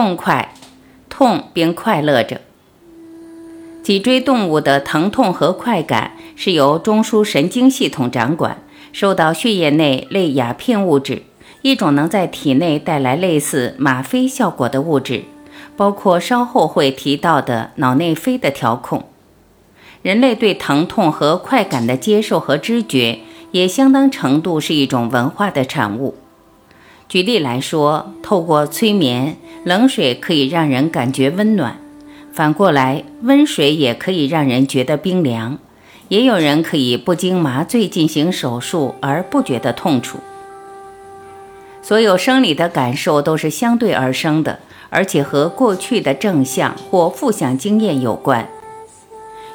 痛快，痛并快乐着。脊椎动物的疼痛和快感是由中枢神经系统掌管，受到血液内类鸦片物质，一种能在体内带来类似吗啡效果的物质，包括稍后会提到的脑内啡的调控。人类对疼痛和快感的接受和知觉，也相当程度是一种文化的产物。举例来说，透过催眠，冷水可以让人感觉温暖；反过来，温水也可以让人觉得冰凉。也有人可以不经麻醉进行手术而不觉得痛楚。所有生理的感受都是相对而生的，而且和过去的正向或负向经验有关。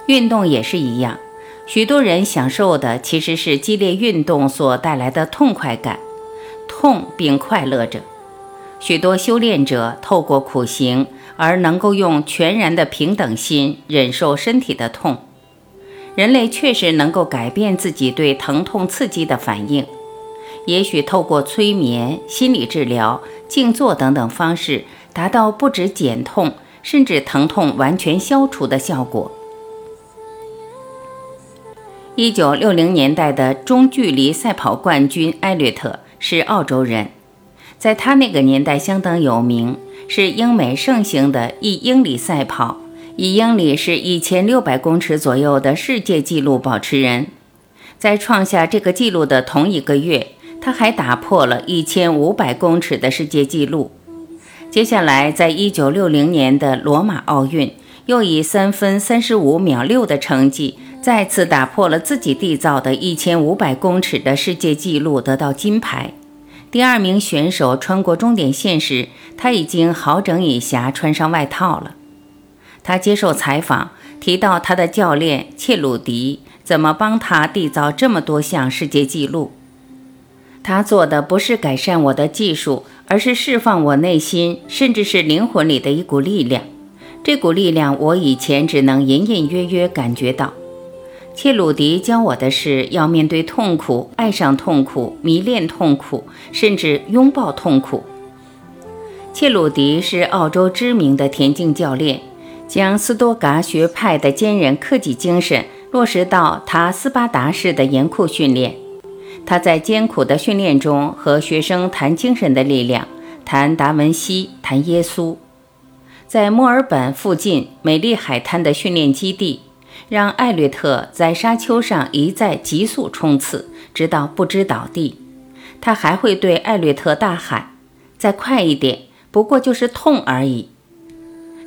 运动也是一样，许多人享受的其实是激烈运动所带来的痛快感。痛并快乐着，许多修炼者透过苦行而能够用全然的平等心忍受身体的痛。人类确实能够改变自己对疼痛刺激的反应，也许透过催眠、心理治疗、静坐等等方式，达到不止减痛，甚至疼痛完全消除的效果。一九六零年代的中距离赛跑冠军艾略特。是澳洲人，在他那个年代相当有名，是英美盛行的一英里赛跑，一英里是一千六百公尺左右的世界纪录保持人。在创下这个纪录的同一个月，他还打破了一千五百公尺的世界纪录。接下来，在一九六零年的罗马奥运，又以三分三十五秒六的成绩。再次打破了自己缔造的一千五百公尺的世界纪录，得到金牌。第二名选手穿过终点线时，他已经好整以暇穿上外套了。他接受采访，提到他的教练切鲁迪怎么帮他缔造这么多项世界纪录。他做的不是改善我的技术，而是释放我内心甚至是灵魂里的一股力量。这股力量，我以前只能隐隐约约感觉到。切鲁迪教我的是要面对痛苦，爱上痛苦，迷恋痛苦，甚至拥抱痛苦。切鲁迪是澳洲知名的田径教练，将斯多噶学派的坚韧克己精神落实到他斯巴达式的严酷训练。他在艰苦的训练中和学生谈精神的力量，谈达文西，谈耶稣。在墨尔本附近美丽海滩的训练基地。让艾略特在沙丘上一再急速冲刺，直到不知倒地。他还会对艾略特大喊：“再快一点，不过就是痛而已。”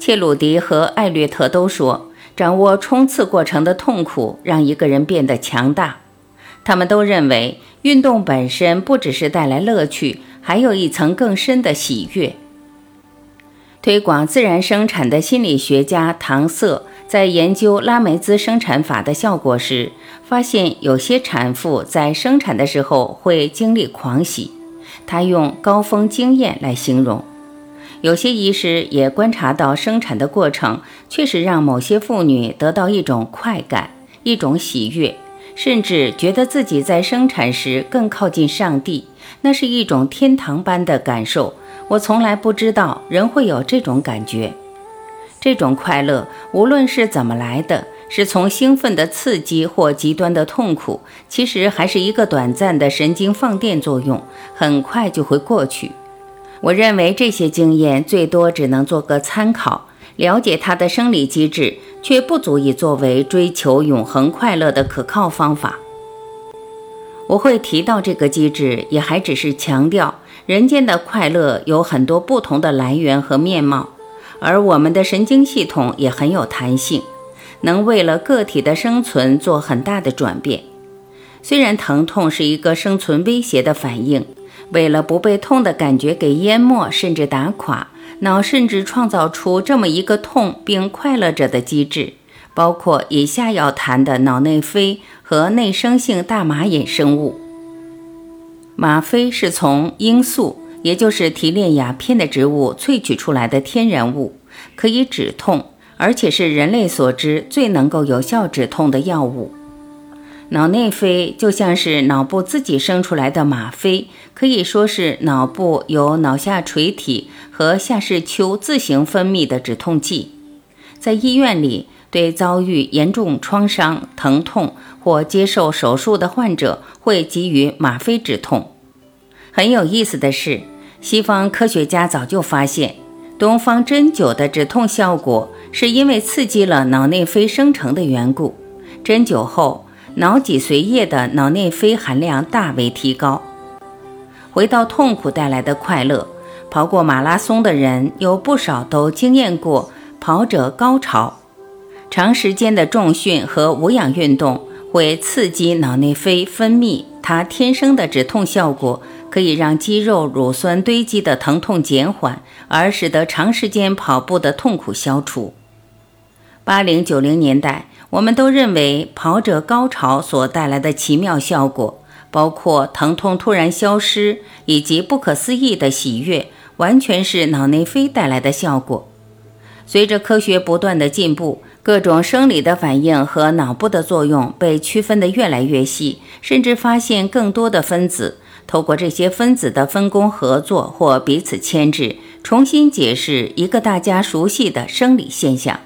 切鲁迪和艾略特都说，掌握冲刺过程的痛苦让一个人变得强大。他们都认为，运动本身不只是带来乐趣，还有一层更深的喜悦。推广自然生产的心理学家唐瑟。在研究拉梅兹生产法的效果时，发现有些产妇在生产的时候会经历狂喜，他用高峰经验来形容。有些医师也观察到，生产的过程确实让某些妇女得到一种快感、一种喜悦，甚至觉得自己在生产时更靠近上帝，那是一种天堂般的感受。我从来不知道人会有这种感觉。这种快乐，无论是怎么来的，是从兴奋的刺激或极端的痛苦，其实还是一个短暂的神经放电作用，很快就会过去。我认为这些经验最多只能做个参考，了解它的生理机制，却不足以作为追求永恒快乐的可靠方法。我会提到这个机制，也还只是强调人间的快乐有很多不同的来源和面貌。而我们的神经系统也很有弹性，能为了个体的生存做很大的转变。虽然疼痛是一个生存威胁的反应，为了不被痛的感觉给淹没，甚至打垮，脑甚至创造出这么一个痛并快乐着的机制，包括以下要谈的脑内啡和内生性大麻衍生物。吗啡是从罂粟，也就是提炼鸦片的植物萃取出来的天然物，可以止痛，而且是人类所知最能够有效止痛的药物。脑内啡就像是脑部自己生出来的吗啡，可以说是脑部由脑下垂体和下视丘自行分泌的止痛剂。在医院里，对遭遇严重创伤、疼痛或接受手术的患者，会给予吗啡止痛。很有意思的是，西方科学家早就发现，东方针灸的止痛效果是因为刺激了脑内啡生成的缘故。针灸后，脑脊髓液的脑内啡含量大为提高。回到痛苦带来的快乐，跑过马拉松的人有不少都经验过跑者高潮。长时间的重训和无氧运动会刺激脑内啡分泌，它天生的止痛效果可以让肌肉乳酸堆积的疼痛减缓，而使得长时间跑步的痛苦消除。八零九零年代。我们都认为跑者高潮所带来的奇妙效果，包括疼痛突然消失以及不可思议的喜悦，完全是脑内啡带来的效果。随着科学不断的进步，各种生理的反应和脑部的作用被区分得越来越细，甚至发现更多的分子。透过这些分子的分工合作或彼此牵制，重新解释一个大家熟悉的生理现象。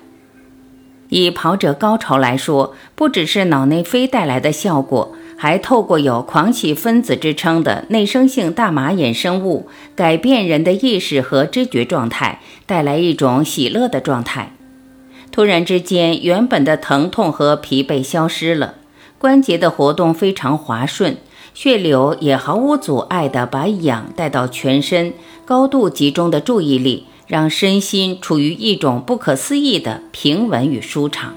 以跑者高潮来说，不只是脑内啡带来的效果，还透过有狂喜分子之称的内生性大麻衍生物，改变人的意识和知觉状态，带来一种喜乐的状态。突然之间，原本的疼痛和疲惫消失了，关节的活动非常滑顺，血流也毫无阻碍地把氧带到全身，高度集中的注意力。让身心处于一种不可思议的平稳与舒畅。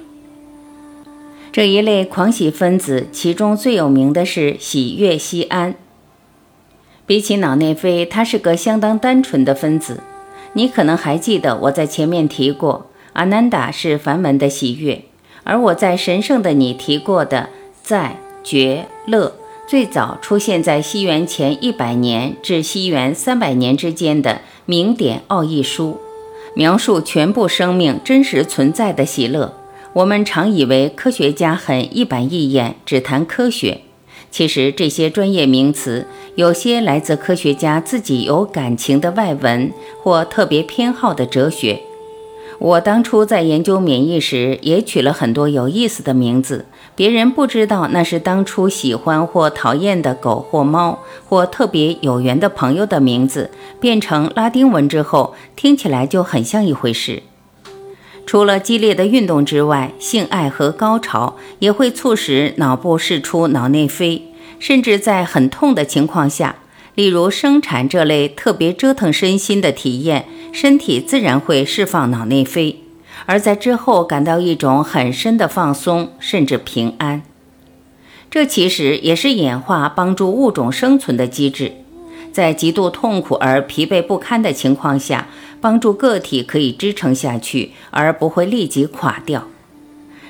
这一类狂喜分子，其中最有名的是喜悦西胺。比起脑内啡，它是个相当单纯的分子。你可能还记得我在前面提过，阿南达是梵文的喜悦，而我在神圣的你提过的在觉乐。最早出现在西元前一百年至西元三百年之间的名典奥义书，描述全部生命真实存在的喜乐。我们常以为科学家很一板一眼，只谈科学。其实这些专业名词，有些来自科学家自己有感情的外文或特别偏好的哲学。我当初在研究免疫时，也取了很多有意思的名字。别人不知道那是当初喜欢或讨厌的狗或猫，或特别有缘的朋友的名字，变成拉丁文之后，听起来就很像一回事。除了激烈的运动之外，性爱和高潮也会促使脑部释出脑内啡，甚至在很痛的情况下，例如生产这类特别折腾身心的体验，身体自然会释放脑内啡。而在之后感到一种很深的放松，甚至平安。这其实也是演化帮助物种生存的机制，在极度痛苦而疲惫不堪的情况下，帮助个体可以支撑下去，而不会立即垮掉。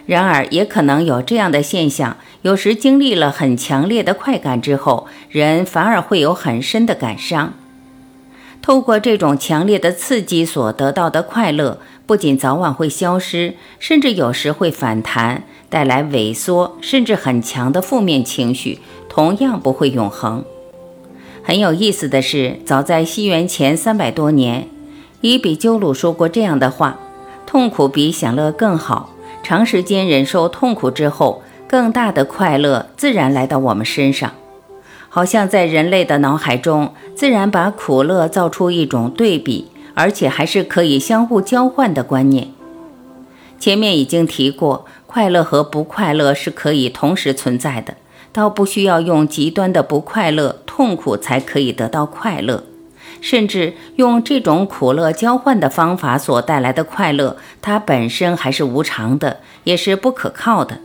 然而，也可能有这样的现象：有时经历了很强烈的快感之后，人反而会有很深的感伤。透过这种强烈的刺激所得到的快乐。不仅早晚会消失，甚至有时会反弹，带来萎缩，甚至很强的负面情绪，同样不会永恒。很有意思的是，早在西元前三百多年，伊比鸠鲁说过这样的话：“痛苦比享乐更好。长时间忍受痛苦之后，更大的快乐自然来到我们身上，好像在人类的脑海中，自然把苦乐造出一种对比。”而且还是可以相互交换的观念。前面已经提过，快乐和不快乐是可以同时存在的，倒不需要用极端的不快乐、痛苦才可以得到快乐。甚至用这种苦乐交换的方法所带来的快乐，它本身还是无常的，也是不可靠的。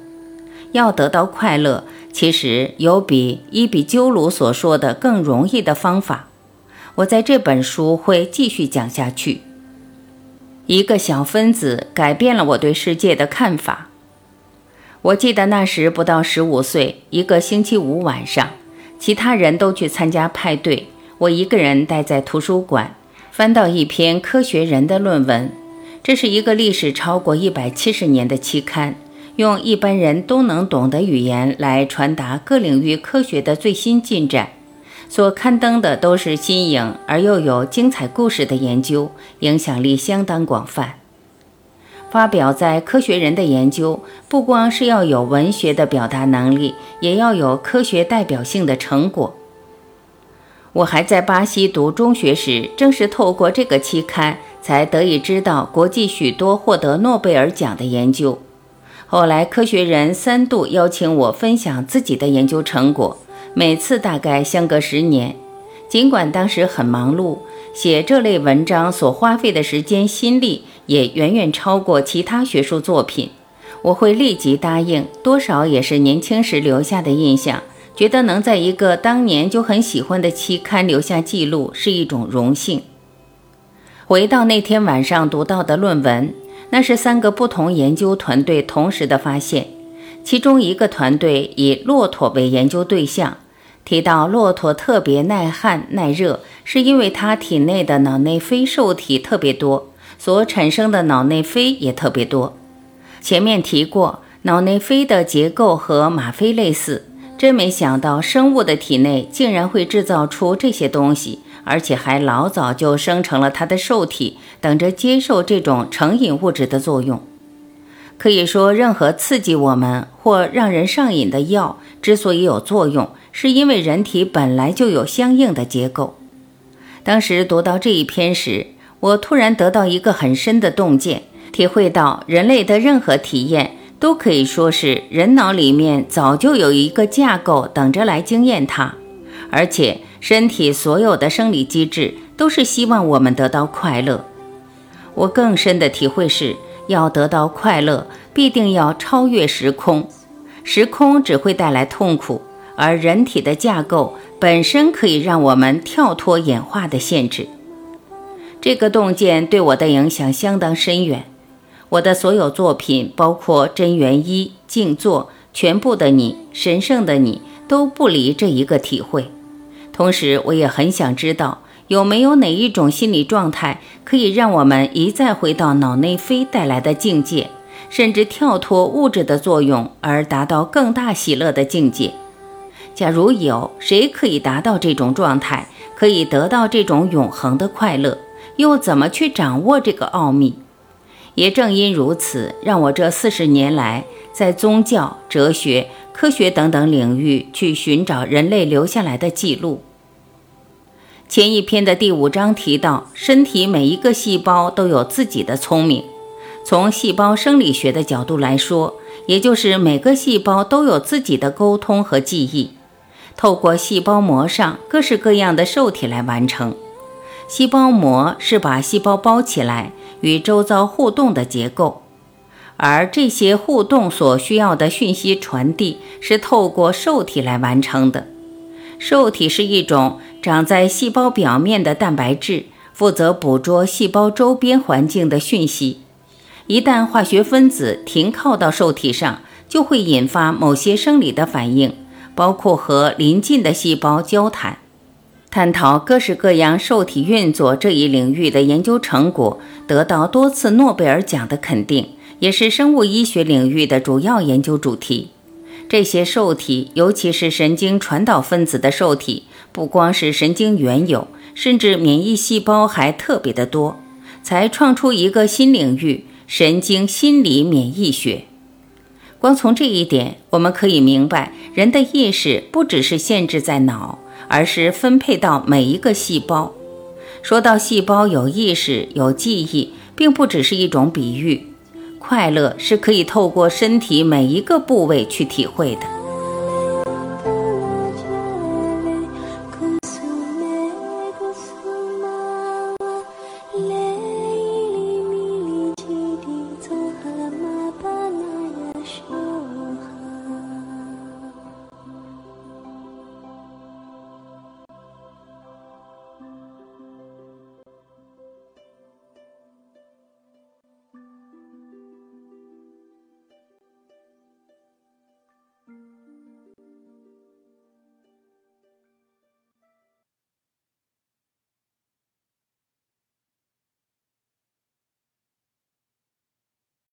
要得到快乐，其实有比伊比鸠鲁所说的更容易的方法。我在这本书会继续讲下去。一个小分子改变了我对世界的看法。我记得那时不到十五岁，一个星期五晚上，其他人都去参加派对，我一个人待在图书馆，翻到一篇科学人的论文。这是一个历史超过一百七十年的期刊，用一般人都能懂的语言来传达各领域科学的最新进展。所刊登的都是新颖而又有精彩故事的研究，影响力相当广泛。发表在《科学人》的研究，不光是要有文学的表达能力，也要有科学代表性的成果。我还在巴西读中学时，正是透过这个期刊，才得以知道国际许多获得诺贝尔奖的研究。后来，《科学人》三度邀请我分享自己的研究成果。每次大概相隔十年，尽管当时很忙碌，写这类文章所花费的时间心力也远远超过其他学术作品，我会立即答应。多少也是年轻时留下的印象，觉得能在一个当年就很喜欢的期刊留下记录是一种荣幸。回到那天晚上读到的论文，那是三个不同研究团队同时的发现。其中一个团队以骆驼为研究对象，提到骆驼特别耐旱耐热，是因为它体内的脑内啡受体特别多，所产生的脑内啡也特别多。前面提过，脑内啡的结构和吗啡类似，真没想到生物的体内竟然会制造出这些东西，而且还老早就生成了它的受体，等着接受这种成瘾物质的作用。可以说，任何刺激我们或让人上瘾的药之所以有作用，是因为人体本来就有相应的结构。当时读到这一篇时，我突然得到一个很深的洞见，体会到人类的任何体验都可以说是人脑里面早就有一个架构等着来经验它，而且身体所有的生理机制都是希望我们得到快乐。我更深的体会是。要得到快乐，必定要超越时空，时空只会带来痛苦，而人体的架构本身可以让我们跳脱演化的限制。这个洞见对我的影响相当深远。我的所有作品，包括《真元一》《静坐》《全部的你》《神圣的你》，都不离这一个体会。同时，我也很想知道。有没有哪一种心理状态可以让我们一再回到脑内飞带来的境界，甚至跳脱物质的作用而达到更大喜乐的境界？假如有，谁可以达到这种状态，可以得到这种永恒的快乐？又怎么去掌握这个奥秘？也正因如此，让我这四十年来在宗教、哲学、科学等等领域去寻找人类留下来的记录。前一篇的第五章提到，身体每一个细胞都有自己的聪明。从细胞生理学的角度来说，也就是每个细胞都有自己的沟通和记忆，透过细胞膜上各式各样的受体来完成。细胞膜是把细胞包起来与周遭互动的结构，而这些互动所需要的讯息传递是透过受体来完成的。受体是一种。长在细胞表面的蛋白质负责捕捉细胞周边环境的讯息。一旦化学分子停靠到受体上，就会引发某些生理的反应，包括和邻近的细胞交谈。探讨各式各样受体运作这一领域的研究成果，得到多次诺贝尔奖的肯定，也是生物医学领域的主要研究主题。这些受体，尤其是神经传导分子的受体。不光是神经原有，甚至免疫细胞还特别的多，才创出一个新领域——神经心理免疫学。光从这一点，我们可以明白，人的意识不只是限制在脑，而是分配到每一个细胞说到细胞有意识有记忆并不只是一种比喻快乐是可以透过身体每一个部位去体会的